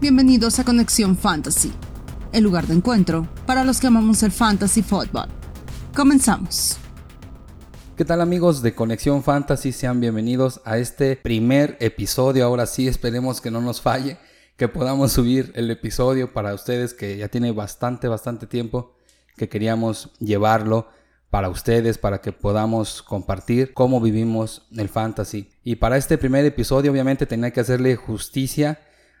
Bienvenidos a Conexión Fantasy, el lugar de encuentro para los que amamos el fantasy football. Comenzamos. ¿Qué tal amigos de Conexión Fantasy? Sean bienvenidos a este primer episodio. Ahora sí, esperemos que no nos falle, que podamos subir el episodio para ustedes que ya tiene bastante, bastante tiempo que queríamos llevarlo para ustedes, para que podamos compartir cómo vivimos el fantasy. Y para este primer episodio obviamente tenía que hacerle justicia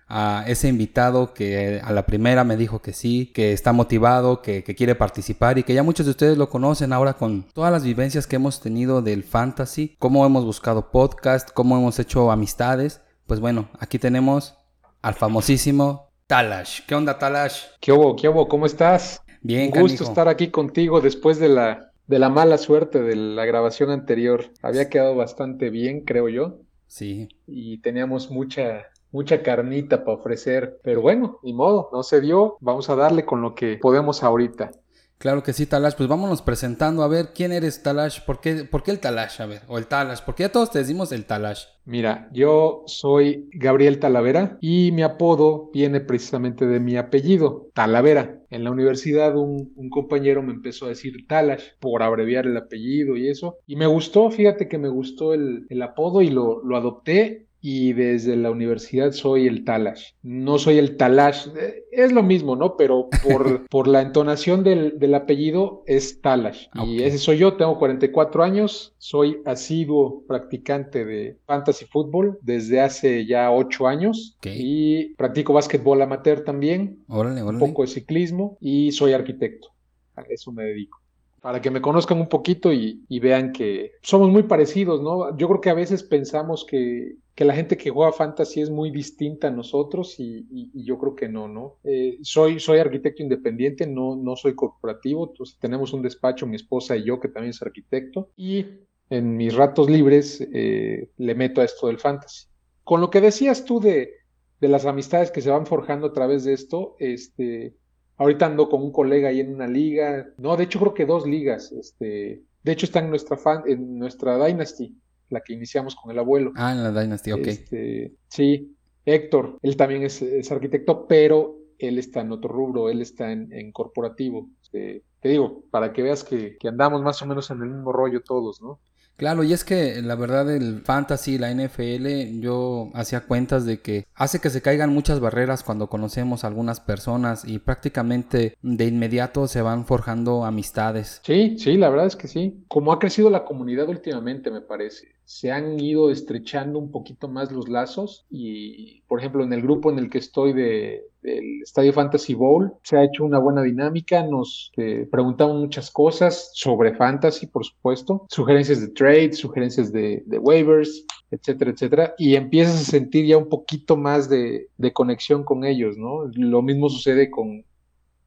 a ese invitado que a la primera me dijo que sí, que está motivado, que, quiere participar y que ya muchos de ustedes lo conocen ahora con todas las vivencias que hemos tenido del fantasy, cómo hemos buscado podcast, cómo hemos hecho amistades. Pues bueno, aquí tenemos al famosísimo Talash. ¿Qué onda, Talash? ¿Qué hubo? ¿Qué hubo? ¿Cómo estás? Bien, Un gusto estar aquí contigo después de la, de la mala suerte de la grabación anterior. Había quedado bastante bien, creo yo. Sí. Y teníamos mucha, mucha carnita para ofrecer. Pero bueno, ni modo, no se dio. Vamos a darle con lo que podemos ahorita. Claro que sí, Talash. Pues vámonos presentando. A ver, ¿quién eres, Talash? ¿Por qué, ¿Por qué el Talash? A ver, o el Talash. Porque ya todos te decimos el Talash. Mira, yo soy Gabriel Talavera y mi apodo viene precisamente de mi apellido, Talavera. En la universidad un, compañero me empezó a decir Talash por abreviar el apellido y eso. Y me gustó, fíjate que me gustó el, apodo y lo, lo adopté y desde la universidad soy el Talash. No soy el Talash, eh, es lo mismo, ¿no? Pero por, por la entonación del, del, apellido es Talash. Y ese soy yo, tengo 44 años, soy asiduo practicante de fantasy fútbol desde hace ya 8 años y practico básquetbol amateur también, un poco de ciclismo y soy arquitecto. A eso me dedico para que me conozcan un poquito y, vean que somos muy parecidos, ¿no? Yo creo que a veces pensamos que, la gente que juega fantasy es muy distinta a nosotros y, yo creo que no, ¿no? Eh, soy, arquitecto independiente, no, no soy corporativo, entonces tenemos un despacho, mi esposa y yo, que también es arquitecto, y en mis ratos libres eh, le meto a esto del fantasy. Con lo que decías tú de las amistades que se van forjando a través de esto, este, Ahorita ando con un colega ahí en una liga. No, de hecho creo que dos ligas. Este, de hecho está en nuestra fan, en nuestra Dynasty, la que iniciamos con el abuelo. Ah, en la Dynasty, ok. Este, sí, Héctor, él también es, arquitecto, pero él está en otro rubro, él está en, corporativo. Este, te digo, para que veas que, que andamos más o menos en el mismo rollo todos, ¿no? Claro, y es que la verdad el fantasy, la NFL, yo hacía cuentas de que hace que se caigan muchas barreras cuando conocemos a algunas personas y prácticamente de inmediato se van forjando amistades. Sí, sí, la verdad es que sí. Como ha crecido la comunidad últimamente, me parece se han ido estrechando un poquito más los lazos y, por ejemplo, en el grupo en el que estoy de, del Estadio Fantasy Bowl se ha hecho una buena dinámica, nos eh, preguntamos muchas cosas sobre fantasy, por supuesto, sugerencias de trade, sugerencias de, waivers, etcétera, etcétera, y empiezas a sentir ya un poquito más de, conexión con ellos, ¿no? Lo mismo sucede con,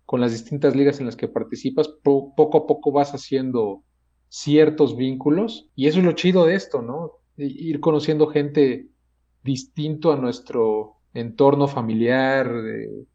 con las distintas ligas en las que participas, poco a poco vas haciendo ciertos vínculos y eso es lo chido de esto, ¿no? Ir conociendo gente distinto a nuestro entorno familiar,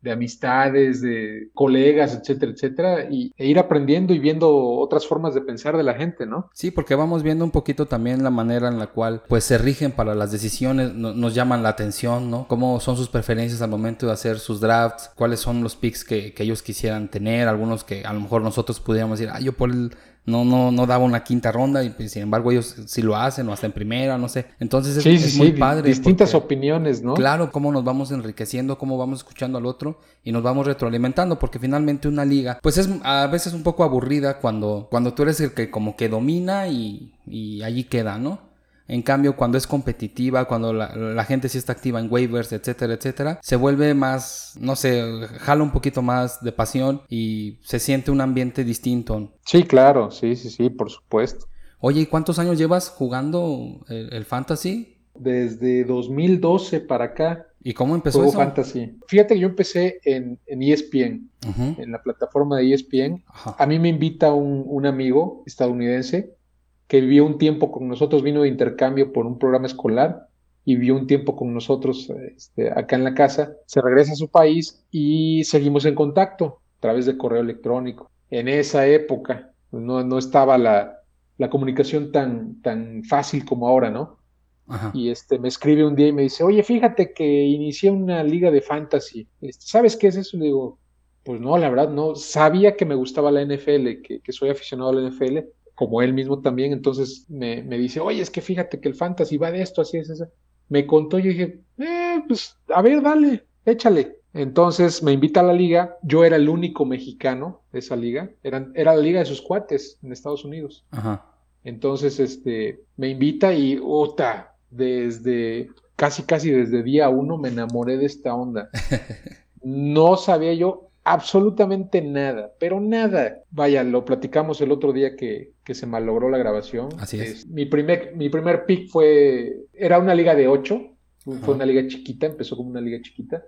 de, amistades, de colegas, etcétera, etcétera, y, e ir aprendiendo y viendo otras formas de pensar de la gente, ¿no? Sí, porque vamos viendo un poquito también la manera en la cual pues se rigen para las decisiones, nos llaman la atención, ¿no? Cómo son sus preferencias al momento de hacer sus drafts, cuáles son los picks que, que ellos quisieran tener, algunos que a lo mejor nosotros pudiéramos decir, ah, yo por el no, no, no daba una quinta ronda y pues, sin embargo ellos sí lo hacen o hasta en primera, no sé. Entonces es, muy padre. Distintas opiniones, ¿no? Claro, cómo nos vamos enriqueciendo, cómo vamos escuchando al otro y nos vamos retroalimentando, porque finalmente una liga, pues es a veces un poco aburrida cuando, cuando tú eres el que como que domina y, y allí queda, ¿no? En cambio, cuando es competitiva, cuando la, gente sí está activa en waivers, etcétera, etcétera, se vuelve más, no sé, jala un poquito más de pasión y se siente un ambiente distinto. Sí, claro, sí, sí, sí, por supuesto. Oye, ¿y cuántos años llevas jugando el, fantasy? Desde 2012 para acá. ¿Y cómo empezó eso? fantasy. Fíjate que yo empecé en, ESPN, e en la plataforma de ESPN. A mí me invita un, un amigo estadounidense que vivió un tiempo con nosotros, vino de intercambio por un programa escolar y vivió un tiempo con nosotros este, acá en la casa, se regresa a su país y seguimos en contacto a través de correo electrónico. En esa época no, no estaba la, la comunicación tan, tan fácil como ahora, ¿no? Y este me escribe un día y me dice, oye, fíjate que inicié una liga de fantasy. Este, ¿Sabes qué es eso? Le digo, pues no, la verdad, no. Sabía que me gustaba la NFL, que, que soy aficionado a la NFL, como él mismo también. Entonces me, me, dice, oye, es que fíjate que el fantasy va de esto, así es, eso. Me contó, yo dije, eh, pues a ver, dale, échale. Entonces me invita a la liga. Yo era el único mexicano de esa liga. Eran, era la liga de sus cuates en Estados Unidos. Entonces, este, me invita y, ota, desde, casi, casi desde día uno me enamoré de esta onda. No sabía yo absolutamente nada, pero nada. Vaya, lo platicamos el otro día que, que se malogró la grabación. Así es. mi, primer, mi primer pick fue, era una liga de ocho, fue una liga chiquita, empezó como una liga chiquita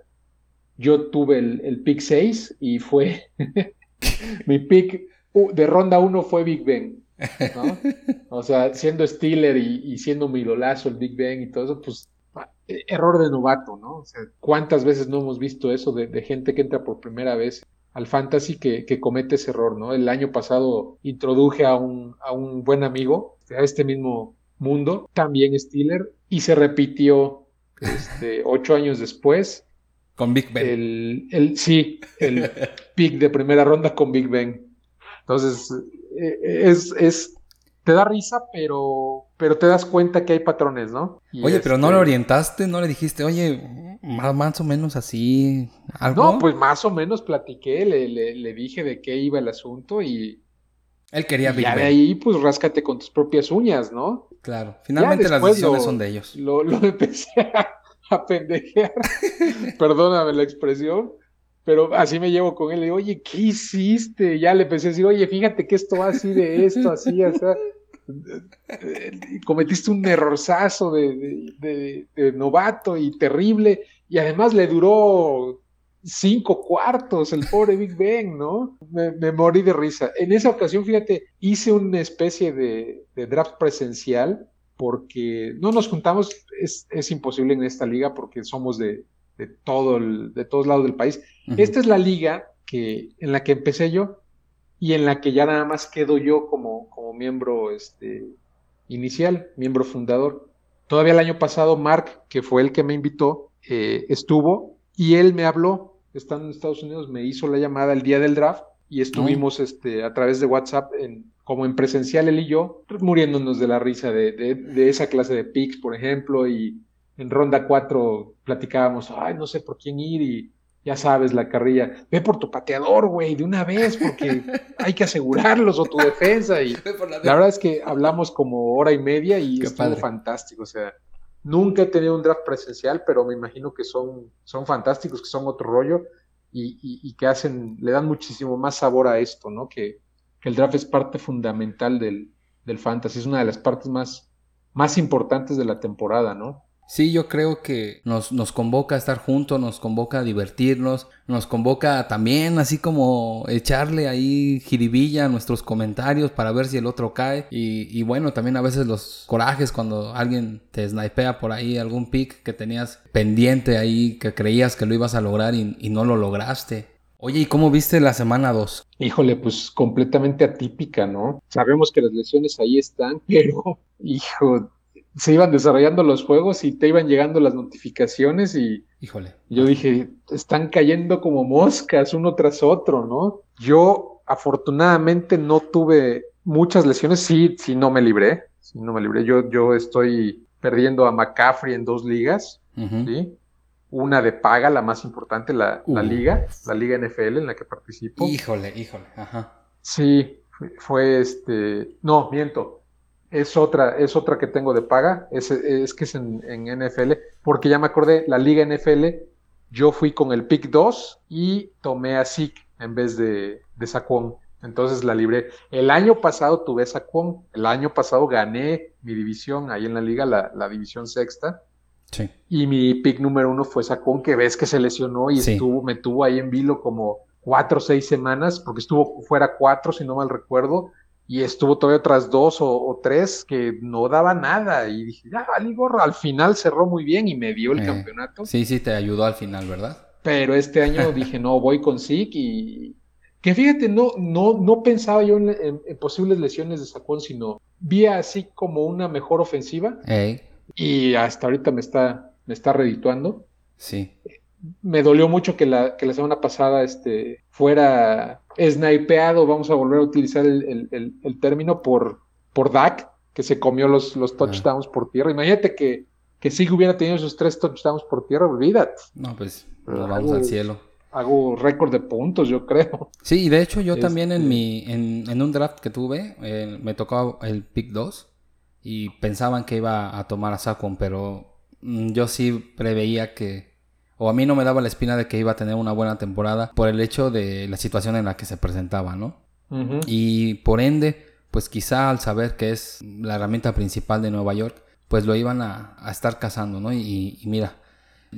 yo tuve el, pick 6 y fue mi pick de ronda 1 fue Big Ben. ¿no? O sea, siendo Steeler y, siendo mi lolazo el Big Ben y todo eso, pues error de novato, ¿no? O sea, ¿cuántas veces no hemos visto eso de, gente que entra por primera vez al fantasy que, comete ese error, ¿no? El año pasado introduje a un, a un buen amigo a este mismo mundo, también Steeler, y se repitió este, ocho años después con Big Ben. El, el, sí, el pick de primera ronda con Big Ben. Entonces, eh, es, es, te da risa, pero, pero te das cuenta que hay patrones, ¿no? oye, pero no este le orientaste, no le dijiste, oye, más, más o menos así, algo. No, pues más o menos platiqué, le, le, dije de qué iba el asunto y... Él quería Ben. Y de ahí, pues ráscate con tus propias uñas, ¿no? Claro, finalmente las decisiones son de ellos. Lo, lo empecé a a pendejear, perdóname la expresión, pero así me llevo con él. Le digo, oye, ¿qué hiciste? Ya le empecé a decir, oye, fíjate que esto va así de esto, así, o sea, cometiste un errorzazo de, novato y terrible, y además le duró cinco cuartos el pobre Big Ben, ¿no? Me, morí de risa. En esa ocasión, fíjate, hice una especie de draft presencial porque no nos juntamos, es, imposible en esta liga porque somos de, todo el, de todos lados del país. Esta es la liga que, en la que empecé yo y en la que ya nada más quedo yo como, como miembro este, inicial, miembro fundador. Todavía el año pasado, Mark, que fue el que me invitó, eh, estuvo y él me habló, estando en Estados Unidos, me hizo la llamada el día del draft y estuvimos este, a través de WhatsApp en, como en presencial él y yo, muriéndonos de la risa de, esa clase de picks, por ejemplo, y en ronda 4 platicábamos, ay, no sé por quién ir y ya sabes, la carrilla, ve por tu pateador, güey, de una vez, porque hay que asegurarlos o tu defensa. Y la, verdad es que hablamos como hora y media y estuvo fantástico, o sea, nunca he tenido un draft presencial, pero me imagino que son, son fantásticos, que son otro rollo y, y que hacen, le dan muchísimo más sabor a esto, ¿no? Que, que el draft es parte fundamental del, del fantasy, es una de las partes más, más importantes de la temporada, ¿no? Sí, yo creo que nos, nos convoca a estar juntos, nos convoca a divertirnos, nos convoca también así como echarle ahí jiribilla a nuestros comentarios para ver si el otro cae. Y, y bueno, también a veces los corajes cuando alguien te snipea por ahí algún pick que tenías pendiente ahí, que creías que lo ibas a lograr y, y no lo lograste. Oye, ¿y cómo viste la semana 2? Híjole, pues completamente atípica, ¿no? Sabemos que las lesiones ahí están, pero, hijo, se iban desarrollando los juegos y te iban llegando las notificaciones y... Híjole. Yo dije, están cayendo como moscas uno tras otro, ¿no? Yo afortunadamente no tuve muchas lesiones, sí, sí no me libré, sí no me libré. Yo, yo estoy perdiendo a McCaffrey en dos ligas, ¿sí? una de paga, la más importante, la, la, liga, la liga NFL en la que participo. Híjole, híjole, ajá. Sí, fue, este, no, miento, es otra, es otra que tengo de paga, es, es que es en, NFL, porque ya me acordé, la liga NFL, yo fui con el pick 2 y tomé a Zeke en vez de, de Saquon. Entonces la libré. El año pasado tuve Saquon, el año pasado gané mi división ahí en la liga, la, la división sexta y mi pick número uno fue Sacón, que ves que se lesionó y estuvo, me tuvo ahí en vilo como cuatro o seis semanas, porque estuvo fuera cuatro, si no mal recuerdo, y estuvo todavía otras dos o, tres que no daba nada. Y dije, ya, Ali Gorro, al final cerró muy bien y me dio el eh, campeonato. Sí, sí, te ayudó al final, ¿verdad? Pero este año dije, no, voy con Zeke y. Que fíjate, no, no, no pensaba yo en, posibles lesiones de Sacón, sino vi así como una mejor ofensiva y hasta ahorita me está, me está redituando. Sí. Me dolió mucho que la, que la semana pasada este, fuera snipeado, vamos a volver a utilizar el, término, por, por Dak, que se comió los, los touchdowns por tierra. Imagínate que, que sí hubiera tenido esos tres touchdowns por tierra, olvídate. No, pues vamos al cielo. Hago récord de puntos, yo creo. Sí, y de hecho yo también en este mi en, en, un draft que tuve, eh, me tocó el pick 2 y pensaban que iba a tomar a Saquon, pero mm, yo sí preveía que o a mí no me daba la espina de que iba a tener una buena temporada por el hecho de la situación en la que se presentaba, ¿no? Y por ende, pues quizá al saber que es la herramienta principal de Nueva York, pues lo iban a, estar cazando, ¿no? Y, mira,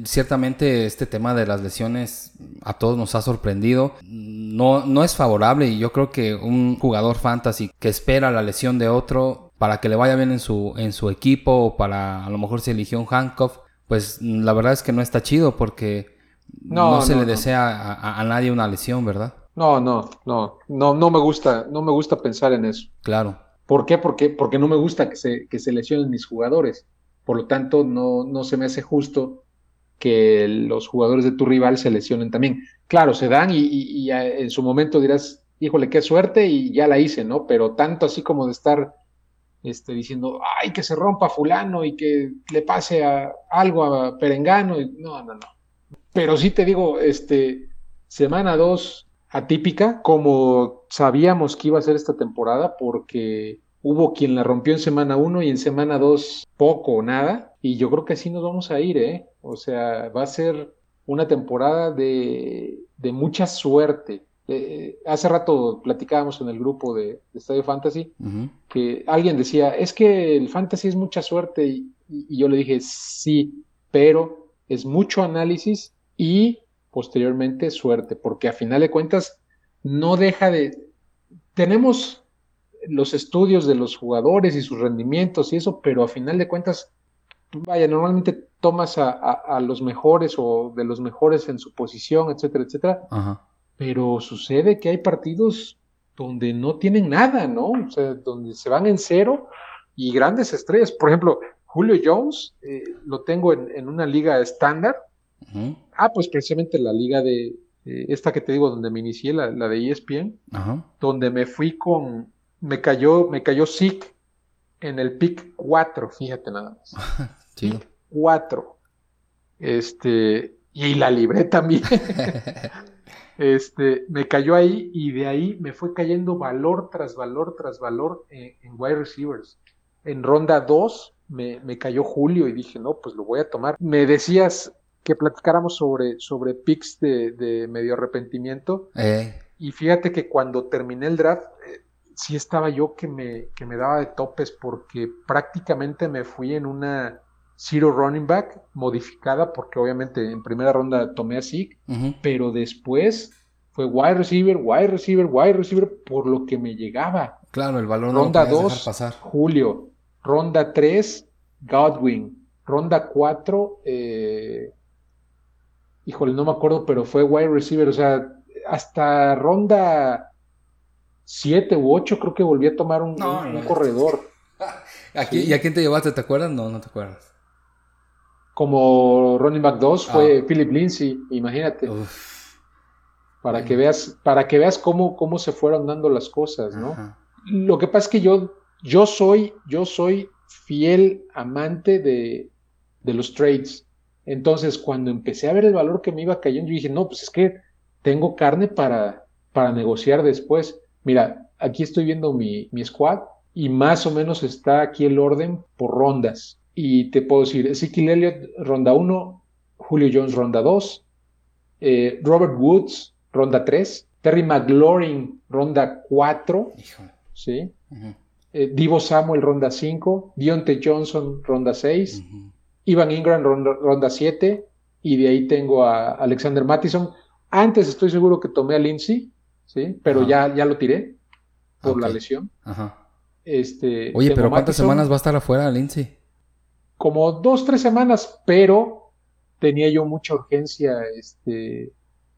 ciertamente este tema de las lesiones a todos nos ha sorprendido. No, no es favorable y yo creo que un jugador fantasy que espera la lesión de otro para que le vaya bien en su, en su equipo o para a lo mejor se eligió un handcuff, pues la verdad es que no está chido porque no, se le desea a, nadie una lesión, ¿verdad? No, no, no, no, no me gusta, no me gusta pensar en eso. Claro. ¿Por qué? Porque, porque no me gusta que se, que se lesionen mis jugadores. Por lo tanto, no, no se me hace justo que los jugadores de tu rival se lesionen también. Claro, se dan y, y, en su momento dirás, híjole, qué suerte y ya la hice, ¿no? Pero tanto así como de estar este, diciendo, ay, que se rompa fulano y que le pase a, algo a Perengano. no, no, no. Pero sí te digo, este, semana 2 atípica, como sabíamos que iba a ser esta temporada, porque hubo quien la rompió en semana 1 y en semana 2 poco o nada, y yo creo que así nos vamos a ir, ¿eh? O sea, va a ser una temporada de, de mucha suerte. Eh, hace rato platicábamos en el grupo de, Estadio Fantasy que alguien decía, es que el fantasy es mucha suerte y, yo le dije, sí, pero es mucho análisis y posteriormente suerte, porque a final de cuentas no deja de... Tenemos los estudios de los jugadores y sus rendimientos y eso, pero a final de cuentas, vaya, normalmente tomas a, los mejores o de los mejores en su posición, etcétera, etcétera. Pero sucede que hay partidos donde no tienen nada, ¿no? O sea, donde se van en cero y grandes estrellas. Por ejemplo, Julio Jones, eh, lo tengo en, una liga estándar. Ah, pues precisamente la liga de esta que te digo, donde me inicié, la, de ESPN, donde me fui con, me cayó, me cayó Zeke en el pick 4, fíjate nada más. Sí. 4. Este, y la libré también. Este, me cayó ahí y de ahí me fue cayendo valor tras valor tras valor en, wide receivers. En ronda 2 me, me, cayó Julio y dije, no, pues lo voy a tomar. Me decías que platicáramos sobre, sobre picks de, medio arrepentimiento. Eh. Y fíjate que cuando terminé el draft, eh, sí estaba yo que me, que me daba de topes porque prácticamente me fui en una zero running back modificada porque obviamente en primera ronda tomé a Zeke, pero después fue wide receiver, wide receiver, wide receiver por lo que me llegaba. Claro, el balón ronda 2 pasar. Julio, ronda 3 Godwin, ronda 4 eh, híjole, no me acuerdo, pero fue wide receiver, o sea, hasta ronda 7 u 8 creo que volví a tomar un, corredor. ¿Y a quién te llevaste? ¿Te acuerdas? No, no te acuerdas como running back 2 fue ah. Philip Lindsay, imagínate. Para que veas, para que veas cómo, cómo se fueron dando las cosas, ¿no? Lo que pasa es que yo, yo soy, yo soy fiel amante de, de los trades. Entonces, cuando empecé a ver el valor que me iba cayendo, yo dije, no, pues es que tengo carne para, para negociar después. Mira, aquí estoy viendo mi, mi squad y más o menos está aquí el orden por rondas. Y te puedo decir, Ezekiel Elliott, ronda 1, Julio Jones, ronda 2, eh, Robert Woods, ronda 3, Terry McLaurin, ronda 4, ¿sí? Eh, Divo Samuel, ronda 5, Dionte Johnson, ronda 6, Ivan Ingram, ronda, 7, y de ahí tengo a Alexander Mattison. Antes estoy seguro que tomé a Lindsay, ¿sí? Pero ya, ya lo tiré por la lesión. Este, Oye, pero ¿cuántas semanas va a estar afuera Lindsay? Como dos, tres semanas, pero tenía yo mucha urgencia, este,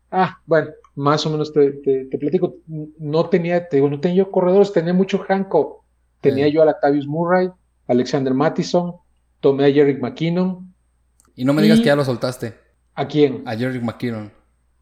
ah, bueno, más o menos te, platico, no tenía, te digo, no tenía yo corredores, tenía mucho Hancock, tenía yo a Latavius Murray, Alexander Mattison, tomé a Jerick McKinnon. Y no me digas que ya lo soltaste. ¿A quién? A Jerick McKinnon.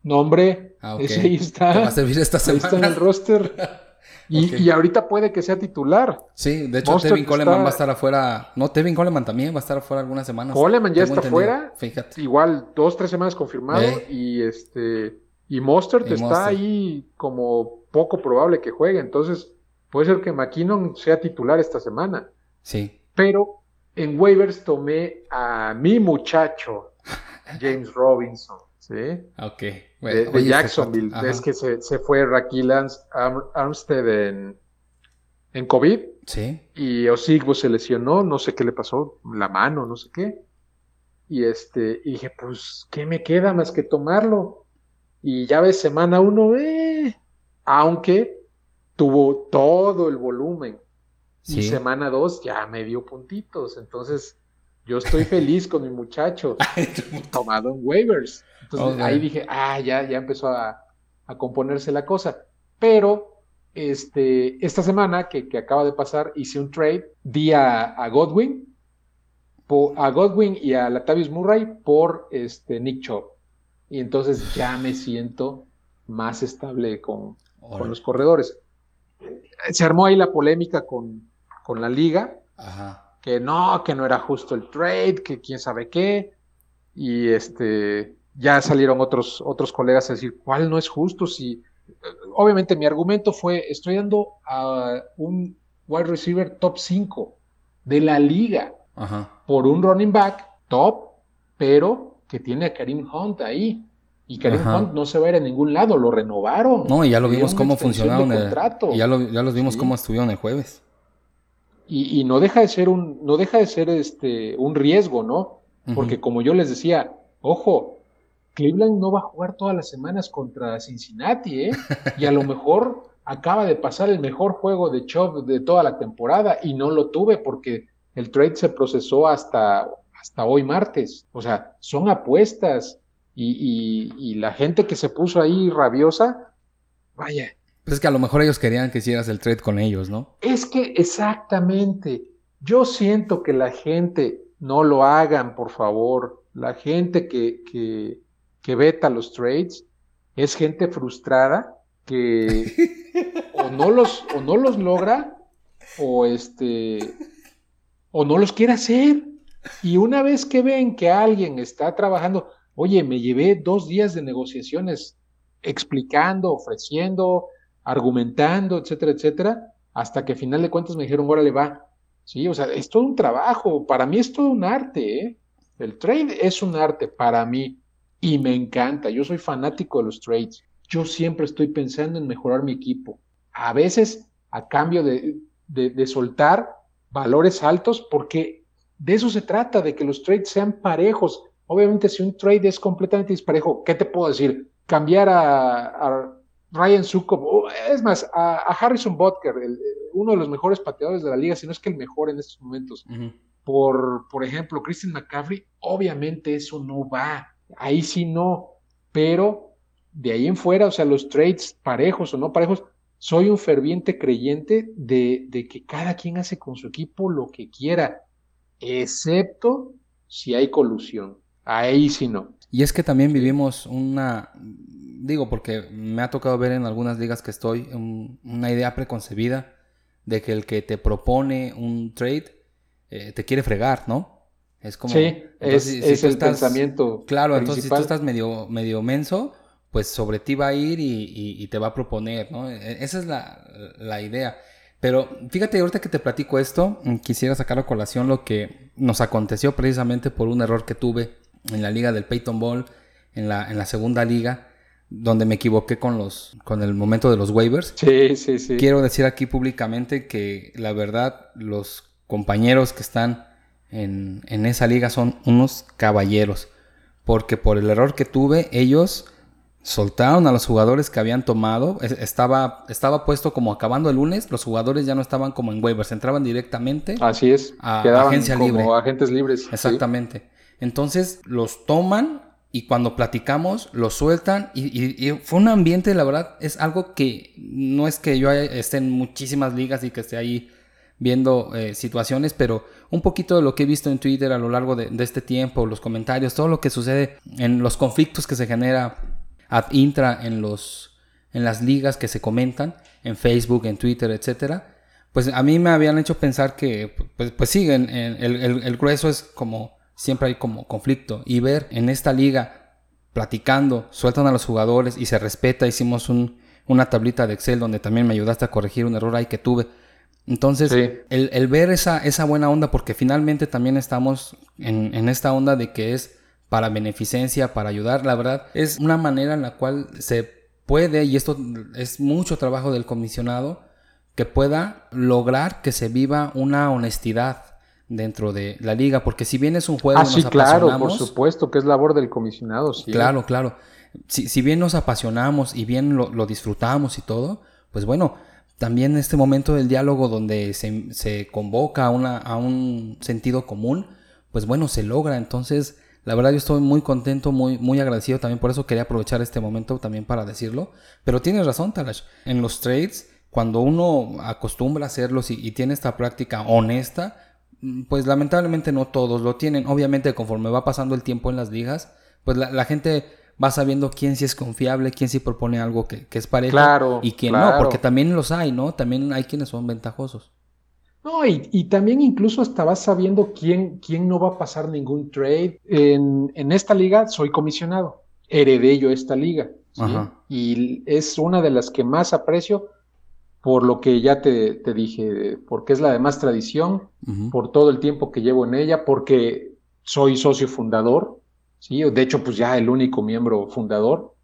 No, hombre. Ah, ok. Ese ahí está. Te va a servir esta Ahí está en semana. el roster. Y, ahorita puede que sea titular. Sí, de hecho Mostert Tevin Coleman está- va a estar afuera. No, Tevin Coleman también va a estar afuera algunas semanas. Coleman ya está entendido. fuera. Fíjate. Igual, dos, tres semanas confirmado. Eh. Y este. Y Mostert Y está ahí como poco probable que juegue. Entonces, puede ser que McKinnon sea titular esta semana. Sí. Pero en waivers tomé a mi muchacho, James Robinson. ¿Sí? Ok. de, Bueno, de Jacksonville. Es que se, se fue Raquel Armstead en, en COVID Sí. y Osigbo se lesionó, no sé qué le pasó, la mano, no sé qué. Y este, y dije, pues, ¿qué me queda más que tomarlo? Y ya ves, semana uno, eh, aunque tuvo todo el volumen. Y Sí. semana dos ya me dio puntitos. Entonces, yo estoy feliz con mi muchacho tomado en waivers. Entonces ahí dije, ah, ya, ya empezó a, a componerse la cosa. Pero este, esta semana que, que acaba de pasar, hice un trade, di a, a Godwin, po- a Godwin y a Latavius Murray por este, Nick Chubb. Y entonces ya me siento más estable con, con los corredores. Se armó ahí la polémica con, con la liga, Ajá. que no, que no era justo el trade, que quién sabe qué. Y este ya salieron otros, otros colegas a decir, ¿cuál no es justo? Si obviamente mi argumento fue, estoy dando a un wide receiver top 5 de la liga Ajá. por un running back top, pero que tiene a Karim Hunt ahí. Y Karim Ajá. Hunt no se va a ir a ningún lado, lo renovaron. No, y ya lo vimos cómo funcionaron. el- contrato. y ya, lo- ya los vimos Sí. cómo estuvieron el jueves. Y, y no deja de ser un, no deja de ser este un riesgo, ¿no? Porque como yo les decía, ojo, Cleveland no va a jugar todas las semanas contra Cincinnati, ¿eh? Y a lo mejor acaba de pasar el mejor juego de Chubb de toda la temporada y no lo tuve porque el trade se procesó hasta, hasta hoy martes. O sea, son apuestas y, y- y la gente que se puso ahí rabiosa, vaya, Pues es que a lo mejor ellos querían que hicieras el trade con ellos, ¿no? es que exactamente, yo siento que la gente, no lo hagan, por favor, la gente que, que, que veta los trades es gente frustrada que o no los, o no los logra o este, o no los quiere hacer. Y una vez que ven que alguien está trabajando, oye, me llevé dos días de negociaciones explicando, ofreciendo, argumentando, etcétera, etcétera, hasta que a final de cuentas me dijeron, órale, va. Sí, o sea, es todo un trabajo, para mí es todo un arte, ¿eh? El trade es un arte para mí y me encanta, yo soy fanático de los trades, yo siempre estoy pensando en mejorar mi equipo, a veces a cambio de, de, de soltar valores altos, porque de eso se trata, de que los trades sean parejos. Obviamente, si un trade es completamente disparejo, ¿qué te puedo decir? Cambiar a, a Ryan Sukov, o es más, a, a Harrison Butker, el- uno de los mejores pateadores de la liga, si no es que el mejor en estos momentos, por, por ejemplo, Christian McCaffrey, obviamente eso no va, ahí sí no, pero de ahí en fuera, o sea, los trades parejos o no parejos, soy un ferviente creyente de, de que cada quien hace con su equipo lo que quiera, excepto si hay colusión, ahí sí no. Y es que también vivimos una, digo, porque me ha tocado ver en algunas ligas que estoy, un- una idea preconcebida de que el que te propone un trade eh, te quiere fregar, ¿no? Es como... sí, entonces, es, si es tú el estás- pensamiento. Claro, entonces si tú estás medio, medio menso, pues sobre ti va a ir y, y- y te va a proponer, ¿no? E- Esa es la, la idea. Pero fíjate, ahorita que te platico esto, mm, quisiera sacar a colación lo que nos aconteció precisamente por un error que tuve en la liga del Peyton Ball, en la, en la segunda liga, donde me equivoqué con, los, con el momento de los waivers. Sí, sí, sí. Quiero decir aquí públicamente que la verdad los compañeros que están en, en esa liga son unos caballeros. Porque por el error que tuve, ellos soltaron a los jugadores que habían tomado. Es- Estaba, estaba puesto como acabando el lunes, los jugadores ya no estaban como en waivers, entraban directamente. Así es. A- Quedaban agencia como libre. agentes libres. sí. Exactamente. Entonces los toman y cuando platicamos los sueltan y, y- y fue un ambiente, la verdad, es algo que no es que yo esté en muchísimas ligas y que esté ahí viendo eh, situaciones, pero un poquito de lo que he visto en Twitter a lo largo de, este tiempo, los comentarios, todo lo que sucede en los conflictos que se genera ad intra en, los, en las ligas que se comentan, en Facebook, en Twitter, etcétera, pues a mí me habían hecho pensar que, pues, pues el, el grueso es como, siempre hay como conflicto, y ver en esta liga platicando, sueltan a los jugadores y se respeta, hicimos un, una tablita de Excel donde también me ayudaste a corregir un error ahí que tuve. Entonces, el, ver esa, esa buena onda, porque finalmente también estamos en, en, esta onda de que es para beneficencia, para ayudar, la verdad, es una manera en la cual se puede, y esto es mucho trabajo del comisionado, que pueda lograr que se viva una honestidad dentro de la liga, porque si bien es un juego, ah, sí, claro, por supuesto, que es labor del comisionado, sí. Claro, claro. Si, si bien nos apasionamos y bien lo, lo disfrutamos y todo, pues bueno, también este momento del diálogo donde se, convoca a, una, a un sentido común, pues bueno, se logra. Entonces, la verdad yo estoy muy contento, muy, muy agradecido también, por eso quería aprovechar este momento también para decirlo. Pero tienes razón, Talash, en los trades, cuando uno acostumbra a hacerlos y, tiene esta práctica honesta, pues lamentablemente no todos lo tienen. Obviamente conforme va pasando el tiempo en las ligas, pues la gente vas sabiendo quién sí es confiable, quién sí propone algo que, es parejo claro, y quién no, porque también los hay, ¿no? También hay quienes son ventajosos. No, y, también incluso hasta vas sabiendo quién, quién no va a pasar ningún trade. En, esta liga soy comisionado, heredé yo esta liga, y es una de las que más aprecio por lo que ya te, dije, porque es la de más tradición, por todo el tiempo que llevo en ella, porque soy socio fundador, ¿sí? De hecho, pues ya el único miembro fundador.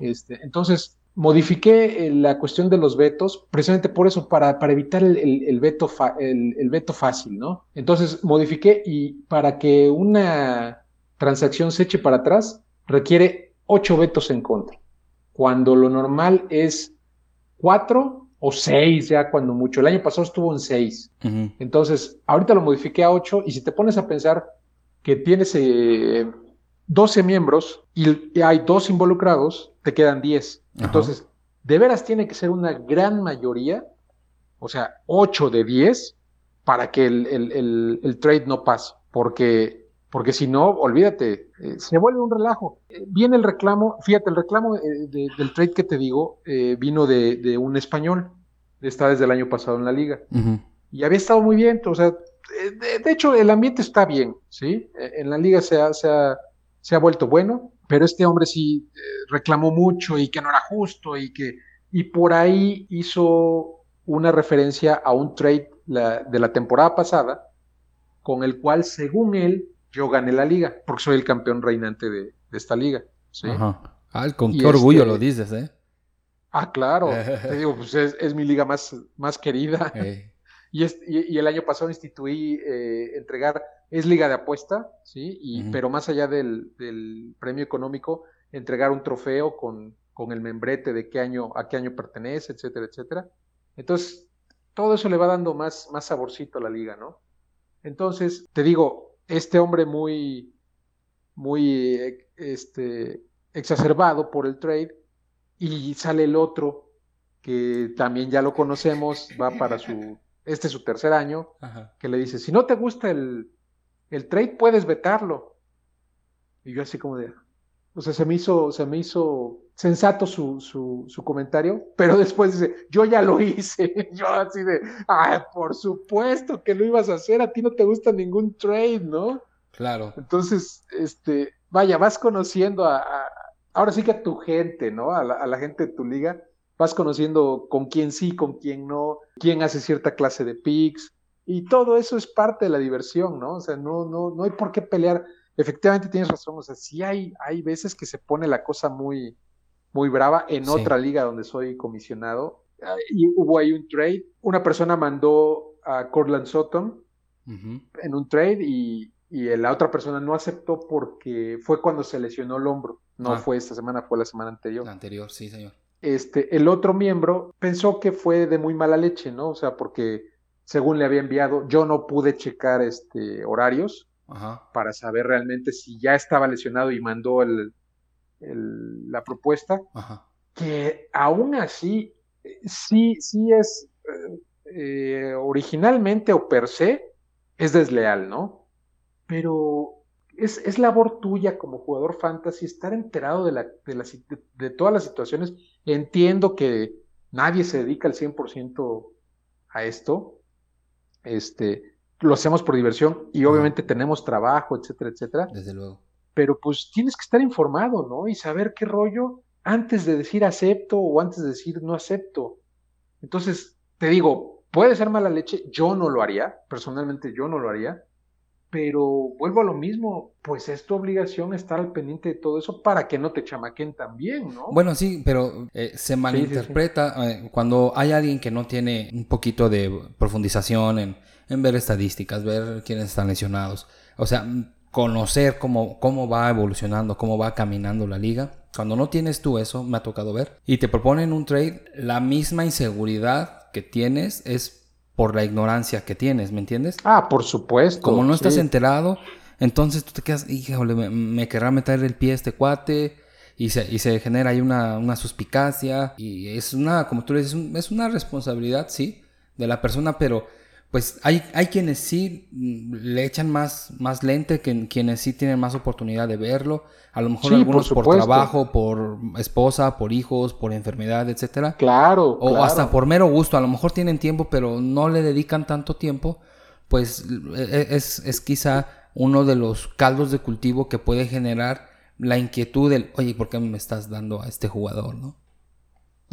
este, entonces, modifiqué eh, la cuestión de los vetos, precisamente por eso, para, para evitar el, el, veto el, veto fácil, ¿no? Entonces, modifiqué y para que una transacción se eche para atrás, requiere ocho vetos en contra, cuando lo normal es cuatro o seis ya cuando mucho. El año pasado estuvo en seis. Entonces, ahorita lo modifiqué a ocho y si te pones a pensar que tienes... Eh, 12 miembros y hay dos involucrados, te quedan 10. Entonces, de veras tiene que ser una gran mayoría, o sea, 8 de 10, para que el, trade no pase. Porque, porque si no, olvídate, eh, se vuelve un relajo. Eh, viene el reclamo, fíjate, el reclamo eh, del trade que te digo vino de, un español, está desde el año pasado en la liga. Y había estado muy bien, o sea, de, hecho, el ambiente está bien, ¿sí? En la liga se ha, se ha se ha vuelto bueno, pero este hombre sí eh, reclamó mucho y que no era justo y que y por ahí hizo una referencia a un trade de la temporada pasada con el cual según él yo gané la liga porque soy el campeón reinante de, esta liga. Ajá. Ah, con qué orgullo este lo dices, ¿eh? Ah, claro. Te digo, pues es, mi liga más, más querida. Y, y, el año pasado instituí eh, entregar es liga de apuesta, ¿sí? Y, Pero más allá del, premio económico, entregar un trofeo con, con, el membrete de qué año, a qué año pertenece, etcétera, etcétera. Entonces, todo eso le va dando más, más saborcito a la liga, ¿no? Entonces, te digo, este hombre muy, muy este, exacerbado por el trade, y sale el otro, que también ya lo conocemos, va para su, este es su tercer año, que le dice, si no te gusta el, el trade puedes vetarlo. Y yo así como de, o sea, se me hizo, se me hizo sensato su, su, comentario, pero después dice, yo ya lo hice. yo así de, ah, por supuesto que lo ibas a hacer, a ti no te gusta ningún trade, ¿no? Claro. Entonces, este, vaya, vas conociendo a, ahora sí que a tu gente, ¿no? A la, a la, gente de tu liga, vas conociendo con quién sí, con quién no, quién hace cierta clase de picks, y todo eso es parte de la diversión, ¿no? O sea, no, no, no hay por qué pelear. Efectivamente tienes razón, o sea, sí hay, hay veces que se pone la cosa muy, muy brava en otra liga donde soy comisionado. Y hubo ahí un trade. Una persona mandó a Cortland Sutton en un trade y, y, la otra persona no aceptó porque fue cuando se lesionó el hombro. No ah. fue esta semana, fue la semana anterior. La anterior, sí, señor. Este, el otro miembro pensó que fue de muy mala leche, ¿no? O sea, porque según le había enviado. Yo no pude checar este, horarios para saber realmente si ya estaba lesionado y mandó el, la propuesta. Que aún así, sí, sí es, eh, originalmente o per se es desleal, ¿no? Pero es, es, labor tuya como jugador fantasy estar enterado de, la, de, de, todas las situaciones. Entiendo que nadie se dedica al 100% a esto. Este, lo hacemos por diversión y obviamente tenemos trabajo, etcétera, etcétera. Desde luego. Pero pues tienes que estar informado, ¿no? Y saber qué rollo antes de decir acepto o antes de decir no acepto. Entonces, te digo, puede ser mala leche, yo no lo haría, personalmente yo no lo haría, pero vuelvo a lo mismo, pues es tu obligación estar al pendiente de todo eso para que no te chamaquen también, ¿no? Bueno, sí, pero eh, se malinterpreta eh, cuando hay alguien que no tiene un poquito de profundización en, en, ver estadísticas, ver quiénes están lesionados, o sea, conocer cómo, cómo va evolucionando, cómo va caminando la liga. Cuando no tienes tú eso, me ha tocado ver, y te proponen un trade, la misma inseguridad que tienes es por la ignorancia que tienes, ¿me entiendes? Ah, por supuesto. Como no estás enterado, entonces tú te quedas, híjole, me, querrá meter el pie este cuate y se, y se genera ahí una, una, suspicacia y es una, como tú le dices, es una responsabilidad, sí, de la persona, pero pues hay, hay quienes sí mm, le echan más, más lente, que quienes sí tienen más oportunidad de verlo. A lo mejor algunos por, trabajo, por esposa, por hijos, por enfermedad, etcétera. Claro. O hasta por mero gusto. A lo mejor tienen tiempo, pero no le dedican tanto tiempo. Pues e, e, es, es quizá uno de los caldos de cultivo que puede generar la inquietud del, oye, ¿por qué me estás dando a este jugador, no?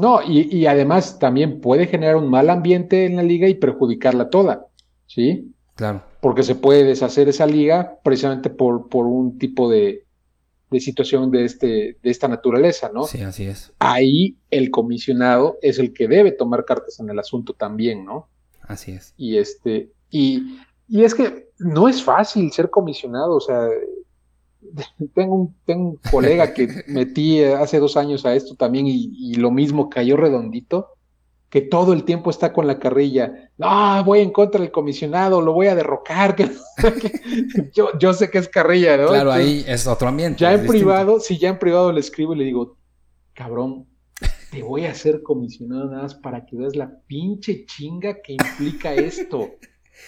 No, y, además también puede generar un mal ambiente en la liga y perjudicarla toda, ¿sí? Claro. Porque se puede deshacer esa liga precisamente por, por un tipo de, situación de, este, de esta naturaleza, ¿no? Sí, así es. Ahí el comisionado es el que debe tomar cartas en el asunto también, ¿no? Así es. Y este, y, y es que no es fácil ser comisionado, o sea, tengo un, tengo un colega que metí hace dos años a esto también y, lo mismo cayó redondito, que todo el tiempo está con la carrilla, no, voy en contra del comisionado, lo voy a derrocar, yo, yo sé que es carrilla, ¿no? Claro, ahí es otro ambiente. Ya en privado, si ya en privado le escribo y le digo, cabrón, te voy a hacer comisionado nada más para que veas la pinche chinga que implica esto.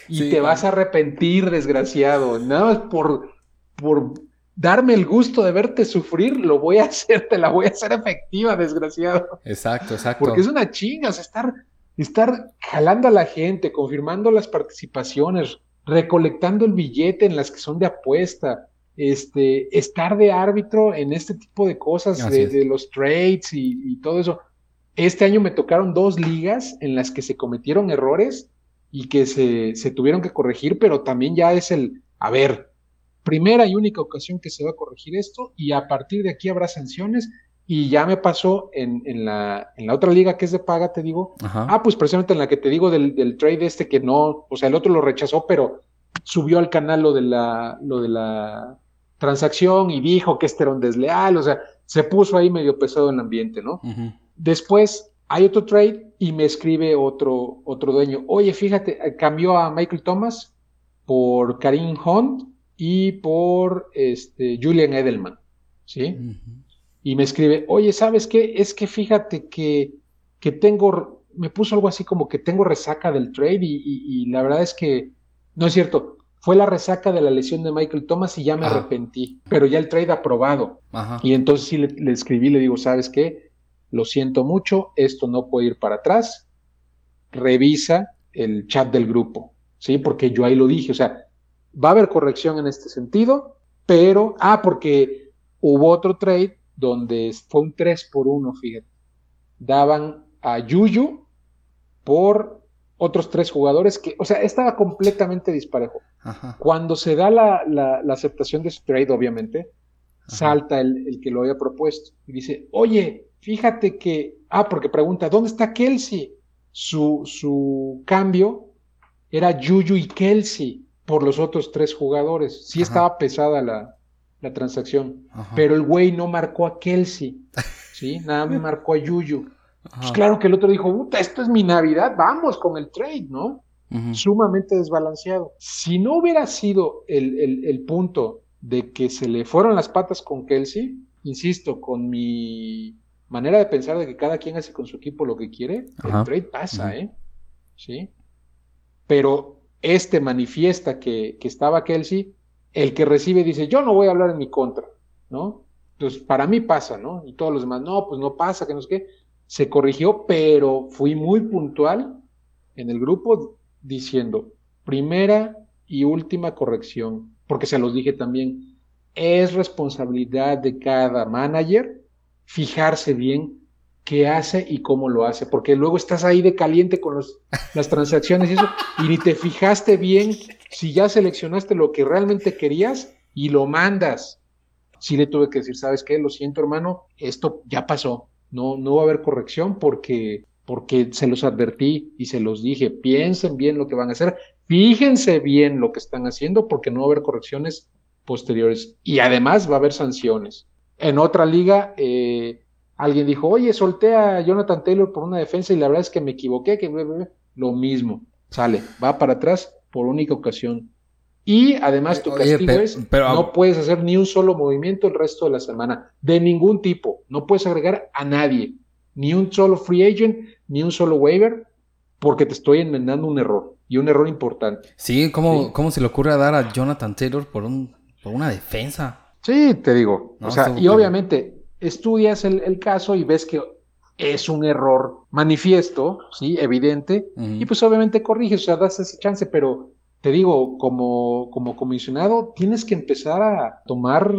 Y te vas a arrepentir, desgraciado. Nada más por, por darme el gusto de verte sufrir, lo voy a hacer, te la voy a hacer efectiva, desgraciado. Exacto, exacto. Porque es una chinga, o sea, estar, estar jalando a la gente, confirmando las participaciones, recolectando el billete en las que son de apuesta, este, estar de árbitro en este tipo de cosas, de, los trades y, todo eso. Este año me tocaron dos ligas en las que se cometieron errores y que se, se tuvieron que corregir, pero también ya es el, a ver, primera y única ocasión que se va a corregir esto y a partir de aquí habrá sanciones y ya me pasó en, en, la, en la otra liga que es de paga, te digo. Ah, pues precisamente en la que te digo del, del, trade este que no, o sea, el otro lo rechazó, pero subió al canal lo de la, lo de la transacción y dijo que este era un desleal, o sea, se puso ahí medio pesado en el ambiente, ¿no? Después hay otro trade y me escribe otro, otro dueño, oye, fíjate, cambió a Michael Thomas por Karim Hunt y por este, Julian Edelman, ¿sí? Y me escribe, oye, ¿sabes qué? Es que fíjate que, que tengo, me puso algo así como que tengo resaca del trade y, la verdad es que, no es cierto, fue la resaca de la lesión de Michael Thomas y ya me arrepentí, pero ya el trade aprobado. Y entonces sí le, le, escribí, le digo, ¿sabes qué? Lo siento mucho, esto no puede ir para atrás. Revisa el chat del grupo, ¿sí? Porque yo ahí lo dije, o sea, Va a haber corrección en este sentido, pero, ah, porque hubo otro trade donde fue un 3 por 1, fíjate. Daban a Yuyu por otros tres jugadores que, o sea, estaba completamente disparejo. Cuando se da la, la, aceptación de ese trade, obviamente, salta el, el, que lo había propuesto y dice, oye, fíjate que, ah, porque pregunta, ¿dónde está Kelsey? Su, su cambio era Yuyu y Kelsey por los otros tres jugadores. Sí estaba pesada la, la transacción, pero el güey no marcó a Kelsey, ¿sí? Nada me marcó a Yuyu. Pues claro que el otro dijo, puta, esto es mi Navidad, vamos con el trade, ¿no? Sumamente desbalanceado. Si no hubiera sido el, el, el, punto de que se le fueron las patas con Kelsey, insisto, con mi manera de pensar de que cada quien hace con su equipo lo que quiere, el trade pasa, ¿eh? ¿Sí? pero este manifiesta que, estaba Kelsey, el que recibe dice, yo no voy a hablar en mi contra, ¿no? Entonces, para mí pasa, ¿no? Y todos los demás, no, pues no pasa, que no sé qué. Se corrigió, pero fui muy puntual en el grupo diciendo, primera y última corrección, porque se los dije también, es responsabilidad de cada manager fijarse bien qué hace y cómo lo hace, porque luego estás ahí de caliente con los, las transacciones y eso, y ni te fijaste bien si ya seleccionaste lo que realmente querías y lo mandas. Sí le tuve que decir, ¿sabes qué? Lo siento, hermano, esto ya pasó. No, no va a haber corrección porque, porque se los advertí y se los dije, piensen bien lo que van a hacer, fíjense bien lo que están haciendo porque no va a haber correcciones posteriores y además va a haber sanciones. En otra liga, eh, alguien dijo, oye, solté a Jonathan Taylor por una defensa y la verdad es que me equivoqué, que lo mismo, sale, va para atrás por única ocasión. Y además tu castigo es, no puedes hacer ni un solo movimiento el resto de la semana, de ningún tipo, no puedes agregar a nadie, ni un solo free agent, ni un solo waiver, porque te estoy enmendando un error, y un error importante. Sí, ¿cómo, ¿cómo se le ocurre dar a Jonathan Taylor por, un, por una defensa? Sí, te digo. o sea, y obviamente estudias el, caso y ves que es un error manifiesto, sí, evidente, y pues obviamente corriges, o sea, das ese chance, pero te digo, como, como comisionado, tienes que empezar a tomar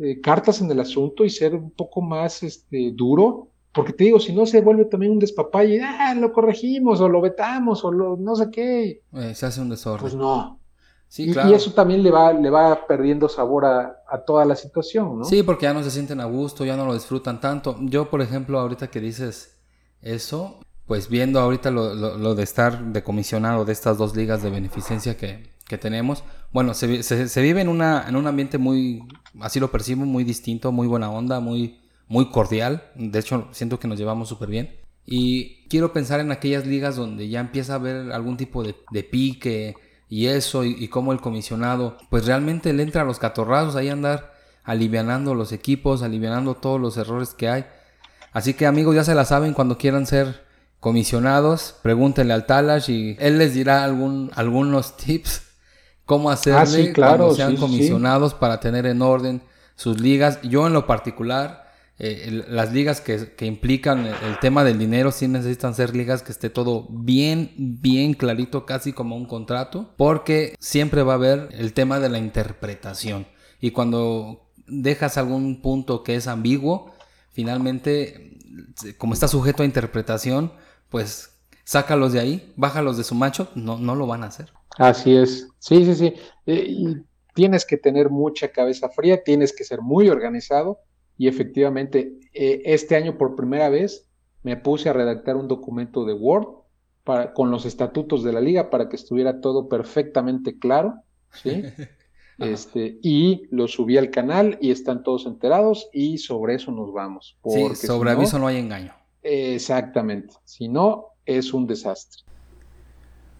eh, cartas en el asunto y ser un poco más este, duro, porque te digo, si no se vuelve también un despapalle, ah, lo corregimos, o lo vetamos, o lo no sé qué. Eh, se hace un desorden. Pues no, y, eso también le va, le va perdiendo sabor a, toda la situación, ¿no? Sí, porque ya no se sienten a gusto, ya no lo disfrutan tanto. Yo, por ejemplo, ahorita que dices eso, pues viendo ahorita lo, de estar de comisionado de estas dos ligas de beneficencia que, tenemos, bueno, se, se, vive en, una, en un ambiente muy, así lo percibo, muy distinto, muy buena onda, muy, muy cordial. De hecho, siento que nos llevamos súper bien. Y quiero pensar en aquellas ligas donde ya empieza a haber algún tipo de, de pique, y eso y, y cómo el comisionado pues realmente le entra a los catorrazos ahí andar alivianando los equipos, alivianando todos los errores que hay. Así que amigos ya se la saben cuando quieran ser comisionados, pregúntenle al Talash y él les dirá algún, algunos tips cómo hacerle ah, claro, cuando sean comisionados para tener en orden sus ligas. Yo en lo particular eh, las ligas que, implican el, tema del dinero sí necesitan ser ligas que esté todo bien, bien clarito, casi como un contrato, porque siempre va a haber el tema de la interpretación. Y cuando dejas algún punto que es ambiguo, finalmente, como está sujeto a interpretación, pues sácalos de ahí, bájalos de su macho, no, no lo van a hacer. Así es, sí, sí, sí. Eh, tienes que tener mucha cabeza fría, tienes que ser muy organizado y efectivamente, eh, este año por primera vez me puse a redactar un documento de Word para, con los estatutos de la liga para que estuviera todo perfectamente claro, ¿sí? Este, y lo subí al canal y están todos enterados y sobre eso nos vamos. sí, sobre aviso no hay engaño. Exactamente, si no, es un desastre.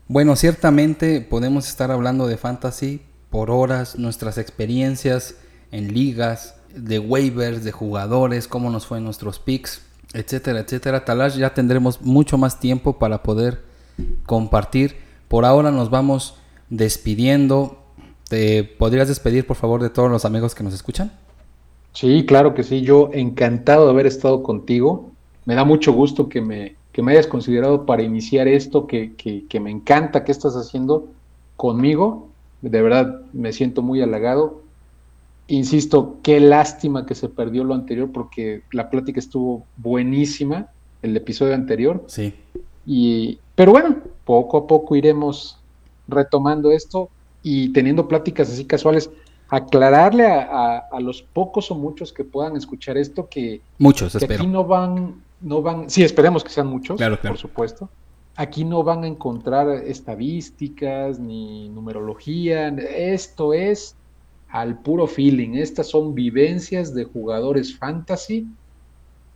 Bueno, ciertamente podemos estar hablando de fantasy por horas, nuestras experiencias en ligas, de waivers, de jugadores, cómo nos fue nuestros picks, etcétera, etcétera. Tal ya tendremos mucho más tiempo para poder compartir. Por ahora nos vamos despidiendo. ¿Te podrías despedir, por favor, de todos los amigos que nos escuchan? Sí, claro que sí. Yo encantado de haber estado contigo. Me da mucho gusto que me, que me hayas considerado para iniciar esto, que, que, que me encanta que estás haciendo conmigo. De verdad, me siento muy halagado Insisto, qué lástima que se perdió lo anterior porque la plática estuvo buenísima, el episodio anterior. Sí. Y, pero bueno, poco a poco iremos retomando esto y teniendo pláticas así casuales. Aclararle a, los pocos o muchos que puedan escuchar esto que, muchos, que aquí no van, no van, sí, esperemos que sean muchos, por supuesto. Aquí no van a encontrar estadísticas ni numerología. Esto es al puro feeling. Estas son vivencias de jugadores fantasy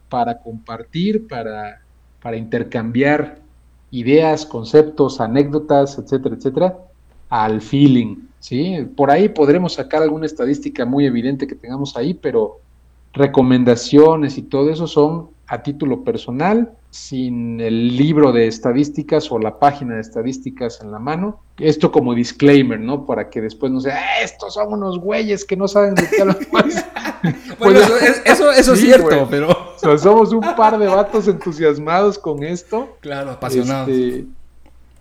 para compartir, para, para intercambiar ideas, conceptos, anécdotas, etcétera, etcétera, al feeling. ¿sí? Por ahí podremos sacar alguna estadística muy evidente que tengamos ahí, pero recomendaciones y todo eso son a título personal, sin el libro de estadísticas o la página de estadísticas en la mano. Esto como disclaimer, ¿no? Para que después no sea, ah, estos son unos güeyes que no saben de qué hablamos. bueno, eso, eso, es cierto, pero... somos un par de vatos entusiasmados con esto. Claro, apasionados. Este,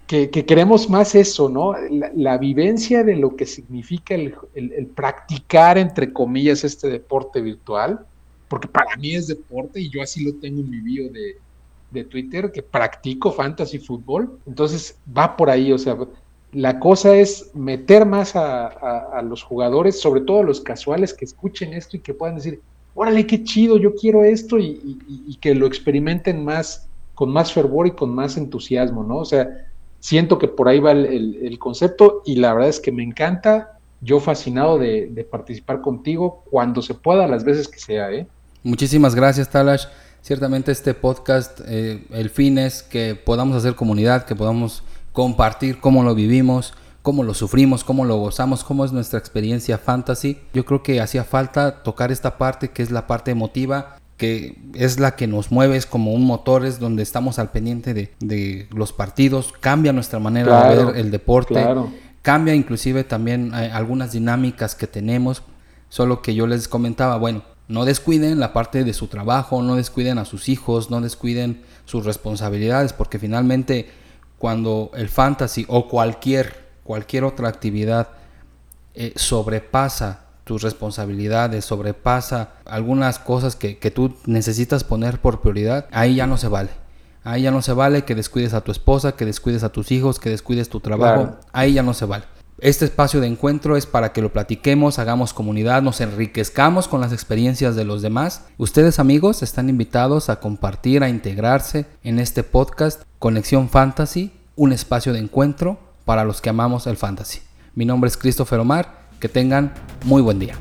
que, queremos más eso, ¿no? La, vivencia de lo que significa el, practicar, entre comillas, este deporte virtual, porque para mí es deporte y yo así lo tengo en mi bio de, Twitter, que practico fantasy fútbol, entonces va por ahí, o sea, la cosa es meter más a, los jugadores, sobre todo a los casuales que escuchen esto y que puedan decir, órale, qué chido, yo quiero esto y, y que lo experimenten más, con más fervor y con más entusiasmo, ¿no? O sea, siento que por ahí va el, concepto y la verdad es que me encanta. Yo fascinado de, participar contigo cuando se pueda, las veces que sea. ¿eh? Muchísimas gracias, Talash. Ciertamente este podcast, eh, el fin es que podamos hacer comunidad, que podamos compartir cómo lo vivimos, cómo lo sufrimos, cómo lo gozamos, cómo es nuestra experiencia fantasy. Yo creo que hacía falta tocar esta parte que es la parte emotiva que es la que nos mueve, es como un motor, es donde estamos al pendiente de, los partidos, cambia nuestra manera de ver el deporte, cambia inclusive también eh, algunas dinámicas que tenemos, solo que yo les comentaba, bueno, no descuiden la parte de su trabajo, no descuiden a sus hijos, no descuiden sus responsabilidades, porque finalmente cuando el fantasy o cualquier, cualquier otra actividad eh, sobrepasa tus responsabilidades, sobrepasa algunas cosas que, tú necesitas poner por prioridad, ahí ya no se vale. Ahí ya no se vale que descuides a tu esposa, que descuides a tus hijos, que descuides tu trabajo. Ahí ya no se vale. Este espacio de encuentro es para que lo platiquemos, hagamos comunidad, nos enriquezcamos con las experiencias de los demás. Ustedes amigos están invitados a compartir, a integrarse en este podcast Conexión Fantasy, un espacio de encuentro para los que amamos el fantasy. Mi nombre es Christopher Omar que tengan muy buen día.